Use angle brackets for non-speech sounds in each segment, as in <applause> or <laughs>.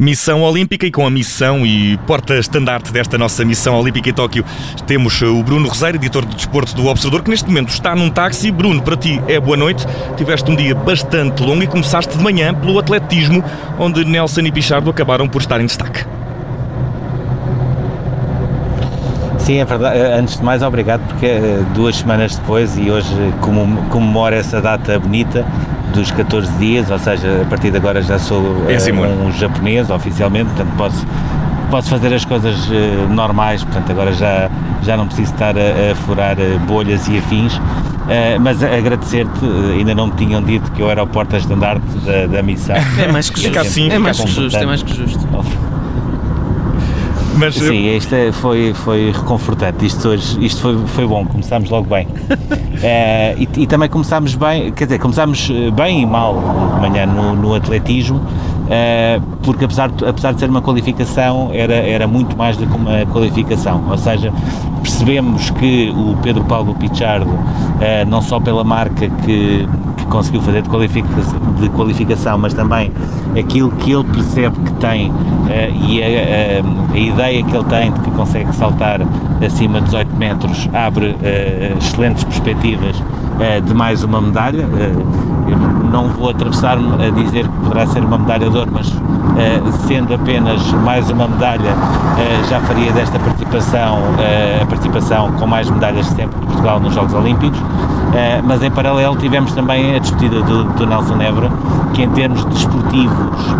Missão Olímpica e com a missão e porta-estandarte desta nossa missão Olímpica em Tóquio temos o Bruno Roseiro, editor de desporto do Observador, que neste momento está num táxi. Bruno, para ti é boa noite. Tiveste um dia bastante longo e começaste de manhã pelo atletismo, onde Nelson e Pichardo acabaram por estar em destaque. Sim, é verdade. Antes de mais, obrigado, porque eh, duas semanas depois e hoje comemora essa data bonita dos 14 dias, ou seja, a partir de agora já sou é uh, um japonês oficialmente, portanto posso, posso fazer as coisas uh, normais, portanto agora já, já não preciso estar a, a furar uh, bolhas e afins. mas agradecer-te, ainda não me tinham dito que eu era o porta-estandarte da, da missão. É mais que justo, assim, é mais que justo, é mais que justo. Mas Sim, eu... isto é, foi, foi reconfortante. Isto, hoje, isto foi, foi bom, começámos logo bem. é, <laughs> e, e, também começámos bem, quer dizer, começámos eh, bem e mal de manhã no, no atletismo, é, porque apesar de, apesar de ser uma qualificação, era, era muito mais do que uma qualificação. Ou seja, percebemos que o Pedro Paulo Pichardo, não só pela marca que conseguiu fazer de qualificação, de qualificação, mas também aquilo que ele percebe que tem e a, a, a ideia que ele tem de que consegue saltar acima de 18 metros abre uh, excelentes perspectivas uh, de mais uma medalha. Uh, não vou atravessar-me a dizer que poderá ser uma medalha de ouro, mas sendo apenas mais uma medalha, já faria desta participação a participação com mais medalhas sempre de Portugal nos Jogos Olímpicos. mas em paralelo tivemos também a despedida do, do Nelson que em termos desportivos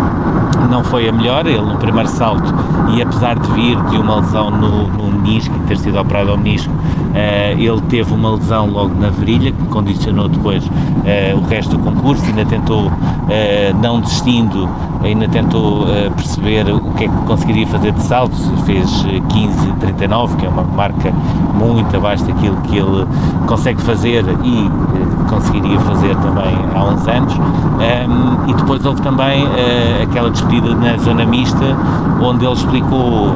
não foi a melhor, ele no primeiro salto, e apesar de vir de uma lesão no, no menisco, ter sido operado ao menisco, uh, ele teve uma lesão logo na virilha, que condicionou depois uh, o resto do concurso, ainda tentou, uh, não desistindo, ainda tentou perceber o que é que conseguiria fazer de salto, fez 15,39, que é uma marca muito abaixo daquilo que ele consegue fazer e conseguiria fazer também há uns anos. Um, ehm, e depois houve também aquela despedida na zona mista, onde ele explicou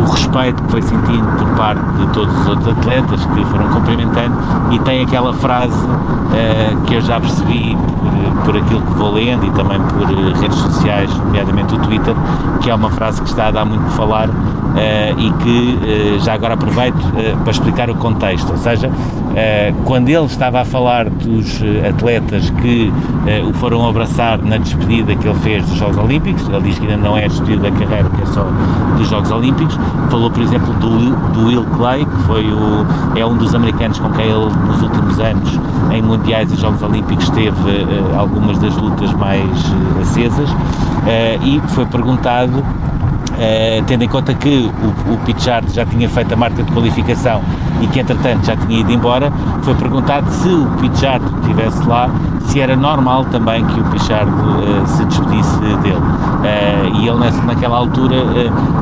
o respeito que foi sentindo por parte de todos os outros atletas que foram cumprimentando e tem aquela frase uh, que eu já percebi por, por, aquilo que vou lendo e também por uh, redes sociais, nomeadamente o Twitter, que é uma frase que está a dar muito de falar uh, e que já agora aproveito para explicar o contexto, ou seja, quando ele estava a falar dos atletas que o foram abraçar na despedida que ele fez dos Jogos Olímpicos, ele diz que ainda não é a despedida da carreira, que é só dos Jogos Olímpicos, Falou, por exemplo, do, do Will Clay, que foi o, é um dos americanos com quem ele, nos últimos anos, em Mundiais e Jogos Olímpicos, teve algumas das lutas mais acesas. E foi perguntado Uh, tendo em conta que o, o Pichard já tinha feito a marca de qualificação e que entretanto já tinha ido embora, foi perguntado se o Pichard estivesse lá, se era normal também que o Pichard uh, se despedisse dele. Uh, e ele nessa, naquela altura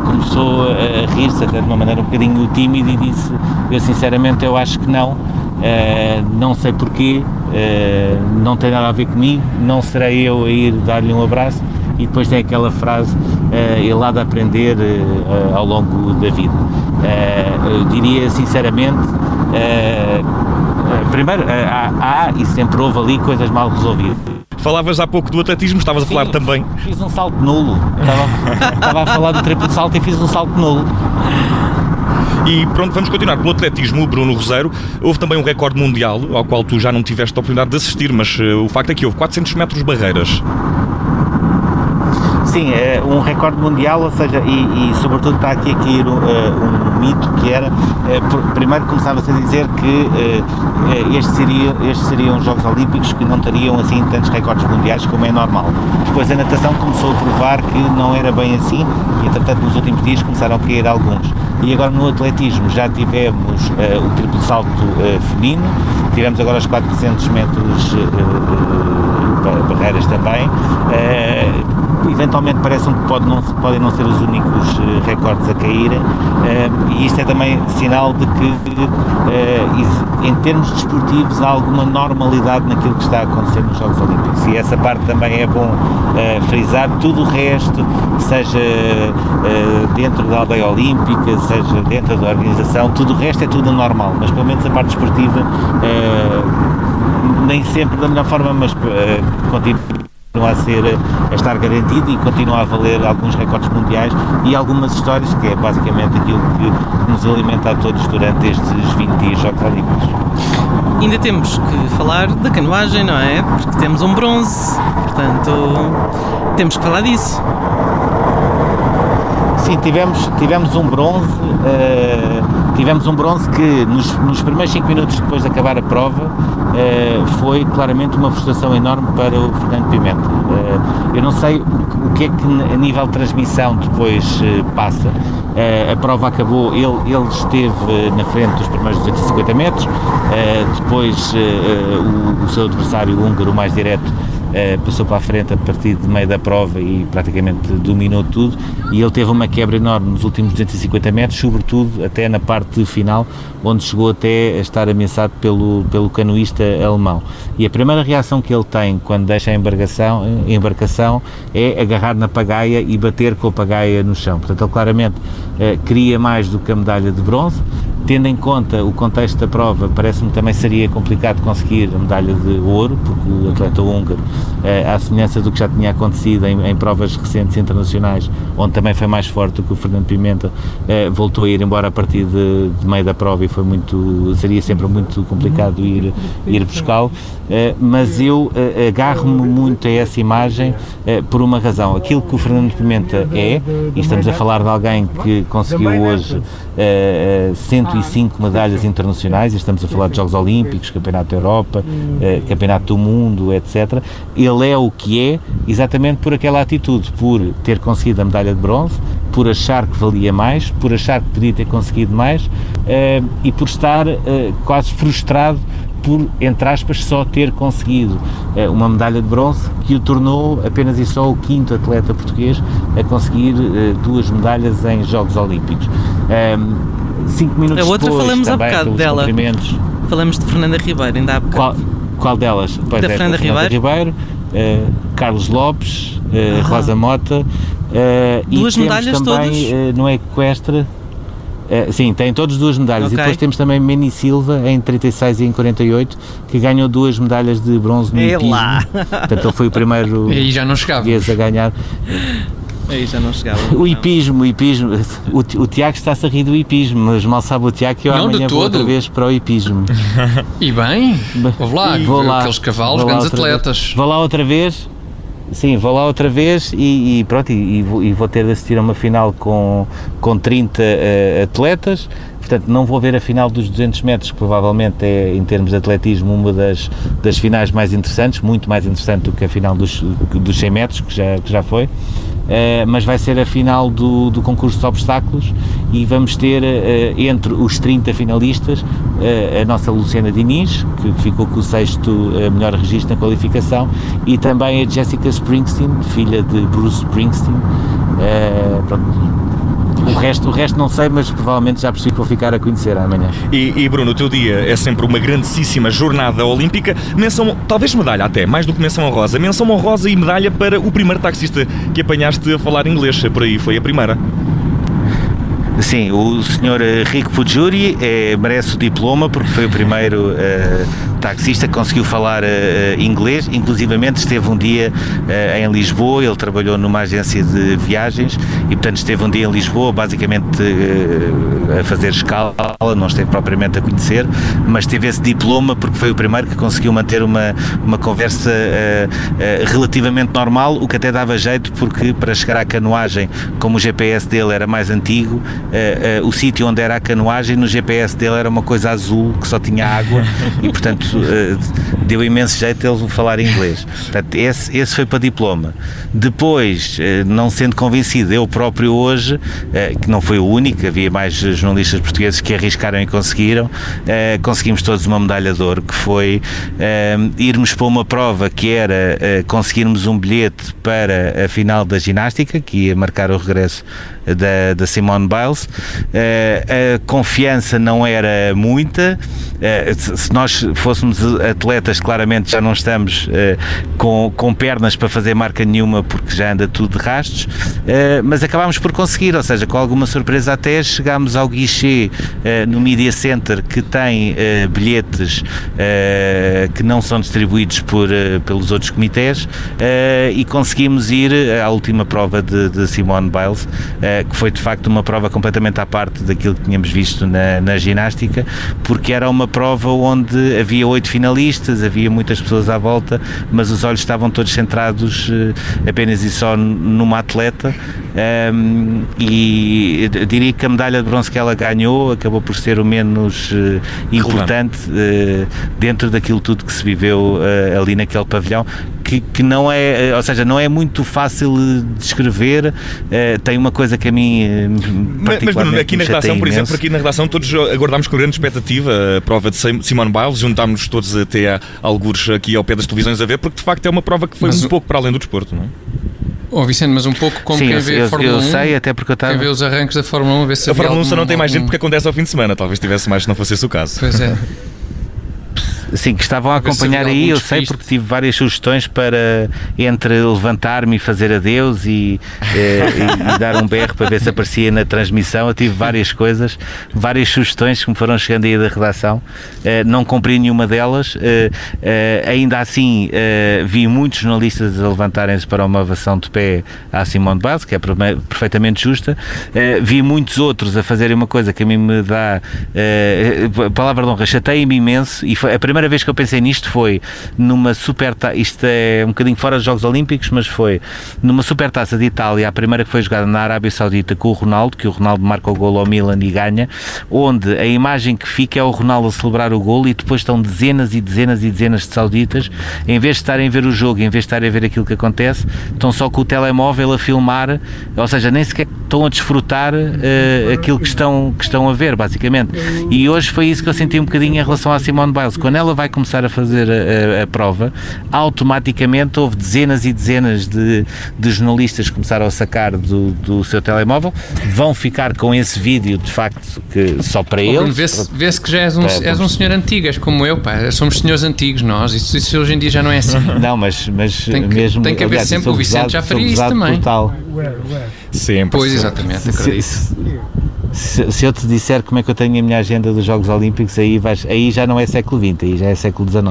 começou a rir-se até de uma maneira um bocadinho tímida e disse, eu sinceramente eu acho que não, não sei porquê, não tem nada a ver comigo, não serei eu a ir dar-lhe um abraço, e depois tem aquela frase ele há de aprender uh, ao longo da vida. Eu diria sinceramente, primeiro, há, há, e sempre houve ali coisas mal resolvidas. Falavas há pouco do atletismo, estavas a falar também. Fiz um salto nulo. Estava, estava a falar do triplo salto e fiz um salto nulo. E pronto, vamos continuar pelo atletismo, Bruno Roseiro. Houve também um recorde mundial, ao qual tu já não tiveste a oportunidade de assistir, mas o facto é que houve 400 metros barreiras. Sim, é um recorde mundial, ou seja, e, e sobretudo está aqui a cair um, uh, um mito que era, uh, primeiro começava-se a dizer que uh, estes, seria, estes seriam os Jogos Olímpicos que não teriam assim tantos recordes mundiais como é normal. Depois a natação começou a provar que não era bem assim e entretanto nos últimos dias começaram a cair alguns. E agora no atletismo já tivemos o triplo salto feminino, tivemos agora os 400 metros barreiras também eventualmente parece-me que pode não, podem não ser os únicos uh, recordes a cair uh, e isto é também sinal de que uh, em termos desportivos há alguma normalidade naquilo que está a acontecer nos Jogos Olímpicos. E essa parte também é bom frisar, tudo o resto, seja dentro da aldeia olímpica, seja dentro da organização, tudo o resto é tudo normal, mas pelo menos a parte desportiva nem sempre da melhor forma, mas continua continua a ser a estar garantido e continua a valer alguns recordes mundiais e algumas histórias, que é basicamente aquilo que nos alimenta a todos durante estes 20 dias. Ainda temos que falar da canoagem, não é? Porque temos um bronze, portanto temos que falar disso. Sim, tivemos, tivemos um bronze, uh, tivemos um bronze que nos, nos primeiros 5 minutos depois de acabar a prova foi claramente uma frustração enorme para o Fernando Pimenta. Uh, eu não sei o, que é que a nível de transmissão depois passa. a prova acabou, ele, ele esteve na frente dos primeiros 250 metros, depois o, o seu adversário húngaro mais direto Uh, passou para a frente a partir de meio da prova e praticamente dominou tudo e ele teve uma quebra enorme nos últimos 250 metros, sobretudo até na parte final, onde chegou até a estar ameaçado pelo, pelo canoísta alemão. E a primeira reação que ele tem quando deixa a embarcação, a embarcação é agarrar na pagaia e bater com a pagaia no chão. Portanto, ele claramente uh, queria mais do que a medalha de bronze, Tendo em conta o contexto da prova, parece-me também seria complicado conseguir a medalha de ouro, porque o atleta húngaro, eh, à semelhança do que já tinha acontecido em, em, provas recentes internacionais, onde também foi mais forte do que o Fernando Pimenta, eh, voltou a ir embora a partir de, de, meio da prova e foi muito, seria sempre muito complicado ir, ir buscá-lo. Eh, mas eu agarro-me muito a essa imagem por uma razão. Aquilo que o Fernando Pimenta é, e estamos a falar de alguém que conseguiu hoje 105 medalhas internacionais, estamos a falar de Jogos Olímpicos, Campeonato da Europa, uh, Campeonato do Mundo, etc. Ele é o que é exatamente por aquela atitude, por ter conseguido a medalha de bronze, por achar que valia mais, por achar que podia ter conseguido mais uh, e por estar uh, quase frustrado por, entre aspas, só ter conseguido uh, uma medalha de bronze que o tornou apenas e só o quinto atleta português a conseguir uh, duas medalhas em Jogos Olímpicos. Um, ehm, cinco minutos a outra depois, falamos também, há bocado dela. Falamos de Fernanda Ribeiro, ainda há bocado. Qual, qual delas? Pois da é, Fernanda, Fernanda Ribeiro, Ribeiro uh, Carlos Lopes, Rosa Mota. Duas medalhas também, todos? no equestre, é, sim, tem todas duas medalhas. Okay. E depois temos também Meni Silva em 36 e em 48, que ganhou duas medalhas de bronze no hipismo. Portanto, ele foi o primeiro <laughs> e já não a ganhar. Aí já não chegava. O hipismo, o hipismo. O, o Tiago está-se a rir do hipismo, mas mal sabe o Tiago que eu não, amanhã vou outra vez para o hipismo. <laughs> E bem, vou lá, vou lá aqueles cavalos, grandes atletas. Vez. Vou lá outra vez Sim, vou lá outra vez e, e pronto, e, e, vou, e, vou, ter de assistir a uma final com, com 30 uh, eh, atletas, portanto não vou ver a final dos 200 metros, que provavelmente é, em termos de atletismo, uma das, das finais mais interessantes, muito mais interessante do que a final dos, dos 100 metros, que já, que já foi. Uh, mas vai ser a final do, do concurso de obstáculos e vamos ter uh, entre os 30 finalistas uh, a nossa Luciana Diniz, que ficou com o sexto melhor registro na qualificação, e também a Jessica Springsteen, filha de Bruce Springsteen. pronto, o resto, o resto não sei, mas provavelmente já percebi que vou ficar a conhecer amanhã. E, e, Bruno, o teu dia é sempre uma grandíssima jornada olímpica. Menção, talvez medalha até, mais do que menção honrosa. Menção honrosa e medalha para o primeiro taxista que apanhaste a falar inglês. Por aí foi a primeira. Sim, o senhor Rico Fujuri é, merece o diploma porque foi o primeiro uh, taxista conseguiu falar uh, inglês, inclusivamente esteve um dia uh, em Lisboa, ele trabalhou numa agência de viagens e portanto esteve um dia em Lisboa, basicamente a fazer escala, não esteve propriamente a conhecer, mas teve esse diploma porque foi o primeiro que conseguiu manter uma, uma conversa relativamente normal, o que até dava jeito porque para chegar à canoagem, como o GPS dele era mais antigo, uh, uh, o sítio onde era a canoagem, no GPS dele era uma coisa azul que só tinha água e, portanto, uh, deu imenso jeito ele falar inglês. Portanto, esse, esse foi para diploma. Depois, uh, não sendo convencido, eu próprio hoje, uh, que não foi o único, havia mais jornalistas portugueses que arriscaram e conseguiram, conseguimos todos uma medalha de ouro, que foi irmos para uma prova que era conseguirmos um bilhete para a final da ginástica, que ia marcar o regresso da, da Simone Biles. a confiança não era muita. se nós fôssemos atletas, claramente já não estamos com, com pernas para fazer marca nenhuma porque já anda tudo de rastos, mas acabámos por conseguir, ou seja, com alguma surpresa até chegámos ao guichê no Media Center que tem bilhetes que não são distribuídos por, pelos outros comitês e conseguimos ir à última prova de, de Simone Biles, que foi de facto uma prova completamente à parte daquilo que tínhamos visto na, na ginástica, porque era uma prova onde havia oito finalistas, havia muitas pessoas à volta, mas os olhos estavam todos centrados eh, apenas e só numa atleta. Um, e diria que a medalha de bronze que ela ganhou acabou por ser o menos uh, importante uh, dentro daquilo tudo que se viveu ali naquele pavilhão, que, que, não é, ou seja, não é muito fácil descrever. tem uma coisa que a mim mas, mas Bruno, aqui na redação, por exemplo, aqui na redação todos aguardámos com grande expectativa a prova de Simone Biles, juntámos todos até a algures aqui ao pé das televisões a ver, porque de facto é uma prova que foi mas um o... pouco para além do desporto, não é? Oh, Vicente, mas um pouco como Sim, quem eu, vê eu, a Fórmula eu 1. sei, até porque eu estava. Quem vê os arranques da Fórmula 1, a ver se A Fórmula 1 só não tem mais gente porque acontece ao fim de semana. Talvez tivesse mais se não fosse esse o caso. Pois é. <laughs> Sim, que estavam a acompanhar aí, eu sei, porque tive várias sugestões para entre levantar-me e fazer adeus e, eh, e, e, dar um berro para ver se aparecia na transmissão. Eu tive várias coisas, várias sugestões que me foram chegando aí da redação. Eh, não cumpri nenhuma delas. Eh, ainda assim, vi muitos jornalistas a levantarem-se para uma ovação de pé à Simone Biles, que é perfeitamente justa. Vi muitos outros a fazerem uma coisa que a mim me dá, palavra de honra, chateia-me imenso e foi a primeira primeira vez que eu pensei nisto foi numa super isto é um bocadinho fora dos Jogos Olímpicos, mas foi numa super taça de Itália, a primeira que foi jogada na Arábia Saudita com o Ronaldo, que o Ronaldo marca o gol ao Milan e ganha, onde a imagem que fica é o Ronaldo a celebrar o gol e depois estão dezenas e dezenas e dezenas de sauditas, em vez de estarem a ver o jogo, em vez de estarem a ver aquilo que acontece, estão só com o telemóvel a filmar, ou seja, nem sequer estão a desfrutar uh, aquilo que estão, que estão a ver, basicamente. E hoje foi isso que eu senti um bocadinho em relação à Simone Biles. Quando ela vai começar a fazer a, a, a prova, automaticamente houve dezenas e dezenas de, de jornalistas que começaram a sacar do, do seu telemóvel, vão ficar com esse vídeo de facto que só para eles. Vê-se vê que já és um, és um senhor antigo, és como eu, pá, somos senhores antigos nós, isso, isso hoje em dia já não é assim. <laughs> Não, mas, mas tem que, mesmo. Tem que haver aliás, sempre, o Vicente já faria isso também. Total. Sempre. Pois, exatamente, acredito. Se, se, eu te disser como é que eu tenho a minha agenda dos Jogos Olímpicos, aí, vais, aí já não é século XX, aí já é século XIX.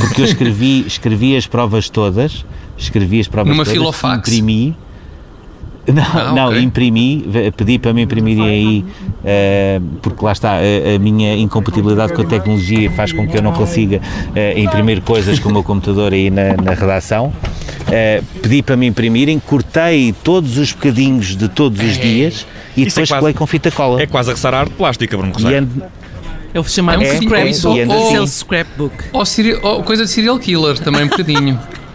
Porque eu escrevi, <laughs> escrevi as provas todas, escrevi as provas Numa todas, filofax. imprimi. Não, ah, não okay. imprimi, pedi para me imprimirem aí, uh, porque lá está, a, a, minha incompatibilidade com a tecnologia faz com que eu não consiga uh, imprimir coisas com o meu computador aí na, na redação. Uh, pedi para me imprimirem, cortei todos os bocadinhos de todos os dias e Isso depois é colei com fita cola. É quase a ressar de plástica, Bruno Rosário. É o chamado é, scrapbook. É, é, scrapbook. Ou, ou coisa de serial killer, também um bocadinho. <laughs>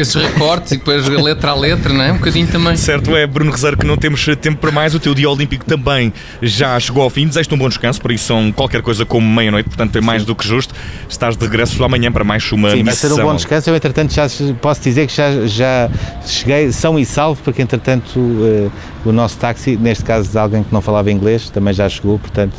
esses recortes e depois letra a letra, não é? Um bocadinho também. Certo é, Bruno Rezeiro, que não temos tempo para mais. O teu dia olímpico também já chegou ao fim. Desejo-te um bom descanso, por isso são qualquer coisa como meia-noite, portanto é mais Sim. do que justo. Estás de regresso amanhã para mais uma Sim, missão. vai ser um bom descanso. Eu, entretanto, já posso dizer que já, já cheguei são e salvo, porque, entretanto, uh, o nosso táxi, neste caso de alguém que não falava inglês, também já chegou, portanto.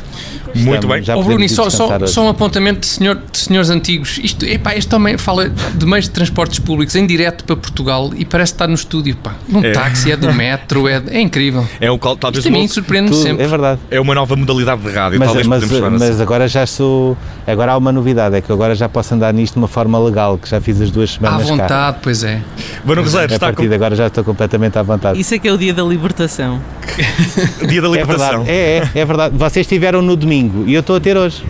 Muito bem. Já oh, Bruno, só, só, só, um apontamento de, senhor, de senhores antigos. Isto, epá, este homem fala de meios de transportes públicos em direto para Portugal e parece estar no estúdio, pá. Num é. táxi, é do metro, é, é incrível. É o talvez Isto a mim surpreende sempre. É verdade. É uma nova modalidade de rádio, mas, talvez mas, mas assim. agora já sou. Agora há uma novidade, é que agora já posso andar nisto de uma forma legal, que já fiz as duas semanas. À vontade, cá. pois é. Bruno Rosário, está a partir com... de agora já estou completamente à vontade. Isso é que é o dia da libertação. <laughs> dia da libertação. É verdade, é, é, é verdade. Vocês estiveram no domingo e eu estou a ter hoje.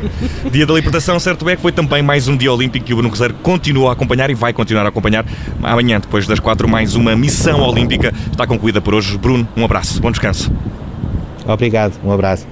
Dia da libertação, certo é que foi também mais um dia olímpico que o Bruno Rosário continua a acompanhar e vai continuar a acompanhar. Amanhã, depois das quatro, mais uma missão olímpica. Está concluída por hoje. Bruno, um abraço, bom descanso. Obrigado, um abraço.